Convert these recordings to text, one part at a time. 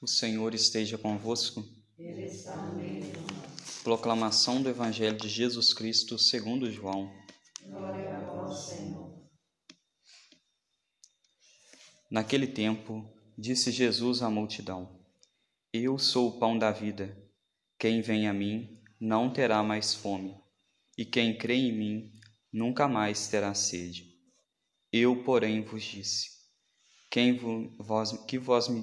O Senhor esteja convosco. Ele está no meio de nós. Proclamação do Evangelho de Jesus Cristo segundo João. Glória a vós, Senhor. Naquele tempo, disse Jesus à multidão: Eu sou o pão da vida. Quem vem a mim não terá mais fome, e quem crê em mim nunca mais terá sede. Eu, porém, vos disse: quem vós, que, vós me,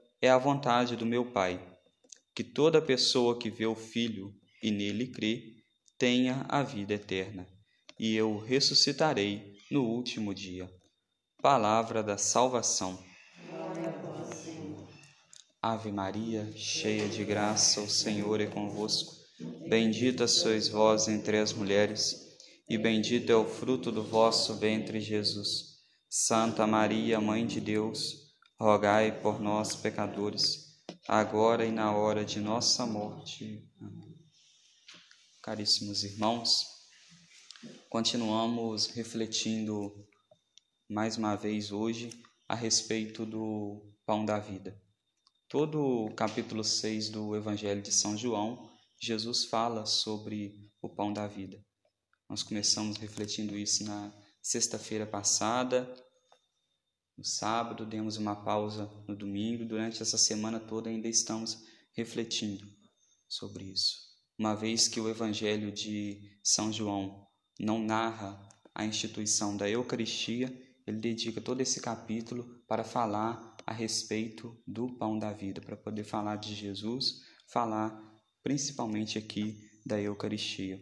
é a vontade do meu Pai, que toda pessoa que vê o Filho e nele crê tenha a vida eterna, e eu ressuscitarei no último dia. Palavra da salvação. Ave Maria, cheia de graça, o Senhor é convosco. Bendita sois vós entre as mulheres, e bendito é o fruto do vosso ventre, Jesus. Santa Maria, Mãe de Deus, rogai por nós, pecadores, agora e na hora de nossa morte. Caríssimos irmãos, continuamos refletindo mais uma vez hoje a respeito do pão da vida. Todo o capítulo 6 do Evangelho de São João, Jesus fala sobre o pão da vida. Nós começamos refletindo isso na sexta-feira passada, no sábado, demos uma pausa no domingo. Durante essa semana toda ainda estamos refletindo sobre isso. Uma vez que o Evangelho de São João não narra a instituição da Eucaristia, ele dedica todo esse capítulo para falar a respeito do pão da vida, para poder falar de Jesus, falar principalmente aqui da Eucaristia.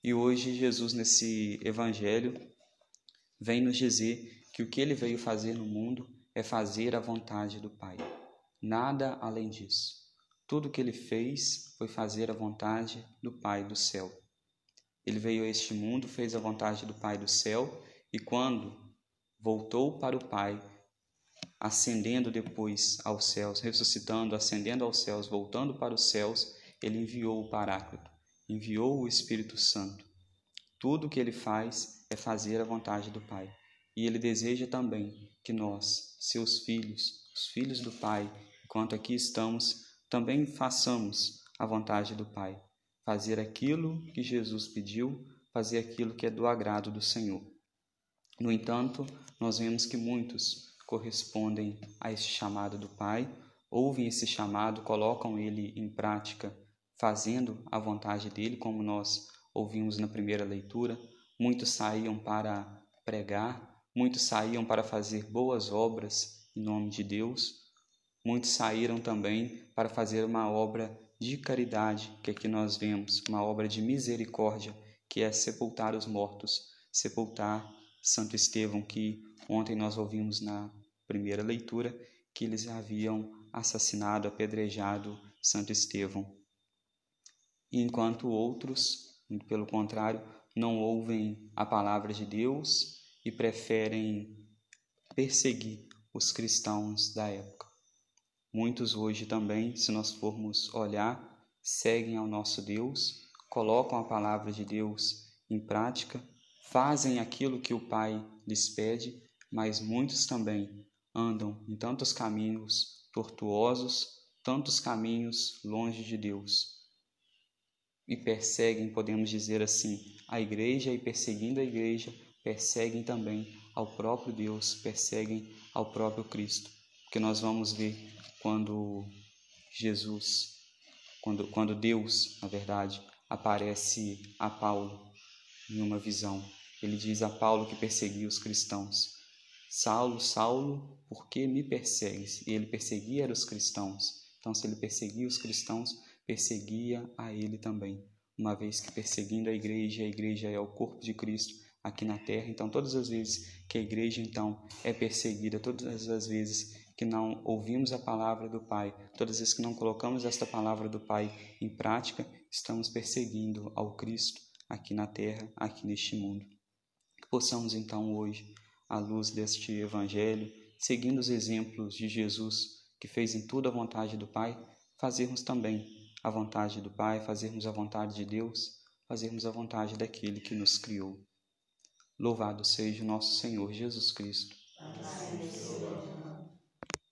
E hoje Jesus nesse evangelho vem nos dizer que o que ele veio fazer no mundo é fazer a vontade do Pai. Nada além disso. Tudo o que ele fez foi fazer a vontade do Pai do céu. Ele veio a este mundo, fez a vontade do Pai do céu e quando voltou para o Pai, ascendendo depois aos céus, ressuscitando, ascendendo aos céus, voltando para os céus, ele enviou o Paráclito, enviou o Espírito Santo. Tudo o que ele faz é fazer a vontade do Pai. E ele deseja também que nós, seus filhos, os filhos do Pai, enquanto aqui estamos, também façamos a vontade do Pai, fazer aquilo que Jesus pediu, fazer aquilo que é do agrado do Senhor. No entanto, nós vemos que muitos correspondem a esse chamado do Pai, ouvem esse chamado, colocam ele em prática, fazendo a vontade dele, como nós ouvimos na primeira leitura. Muitos saíam para pregar, Muitos saíam para fazer boas obras em nome de Deus. Muitos saíram também para fazer uma obra de caridade, que aqui nós vemos, uma obra de misericórdia, que é sepultar os mortos, sepultar Santo Estevão, que ontem nós ouvimos na primeira leitura que eles haviam assassinado, apedrejado Santo Estevão. Enquanto outros, pelo contrário, não ouvem a palavra de Deus e preferem perseguir os cristãos da época. Muitos hoje também, se nós formos olhar, seguem ao nosso Deus, colocam a palavra de Deus em prática, fazem aquilo que o Pai lhes pede, mas muitos também andam em tantos caminhos tortuosos, tantos caminhos longe de Deus. E perseguem, podemos dizer assim, a igreja e perseguindo a igreja, perseguem também ao próprio Deus, perseguem ao próprio Cristo. Porque nós vamos ver quando Jesus, quando, quando Deus, na verdade, aparece a Paulo em uma visão. Ele diz a Paulo que perseguia os cristãos: Saulo, Saulo, por que me persegues? E ele perseguia os cristãos. Então, se ele perseguia os cristãos, perseguia a ele também. Uma vez que perseguindo a igreja, a igreja é o corpo de Cristo, aqui na terra. Então, todas as vezes que a igreja então é perseguida, todas as vezes que não ouvimos a palavra do Pai, todas as vezes que não colocamos esta palavra do Pai em prática, estamos perseguindo ao Cristo aqui na terra, aqui neste mundo. Que possamos então hoje, à luz deste Evangelho, seguindo os exemplos de Jesus, que fez em tudo a vontade do Pai, fazermos também a vontade do Pai, fazermos a vontade de Deus, fazermos a vontade daquele que nos criou. Louvado seja o nosso Senhor Jesus Cristo. Seja.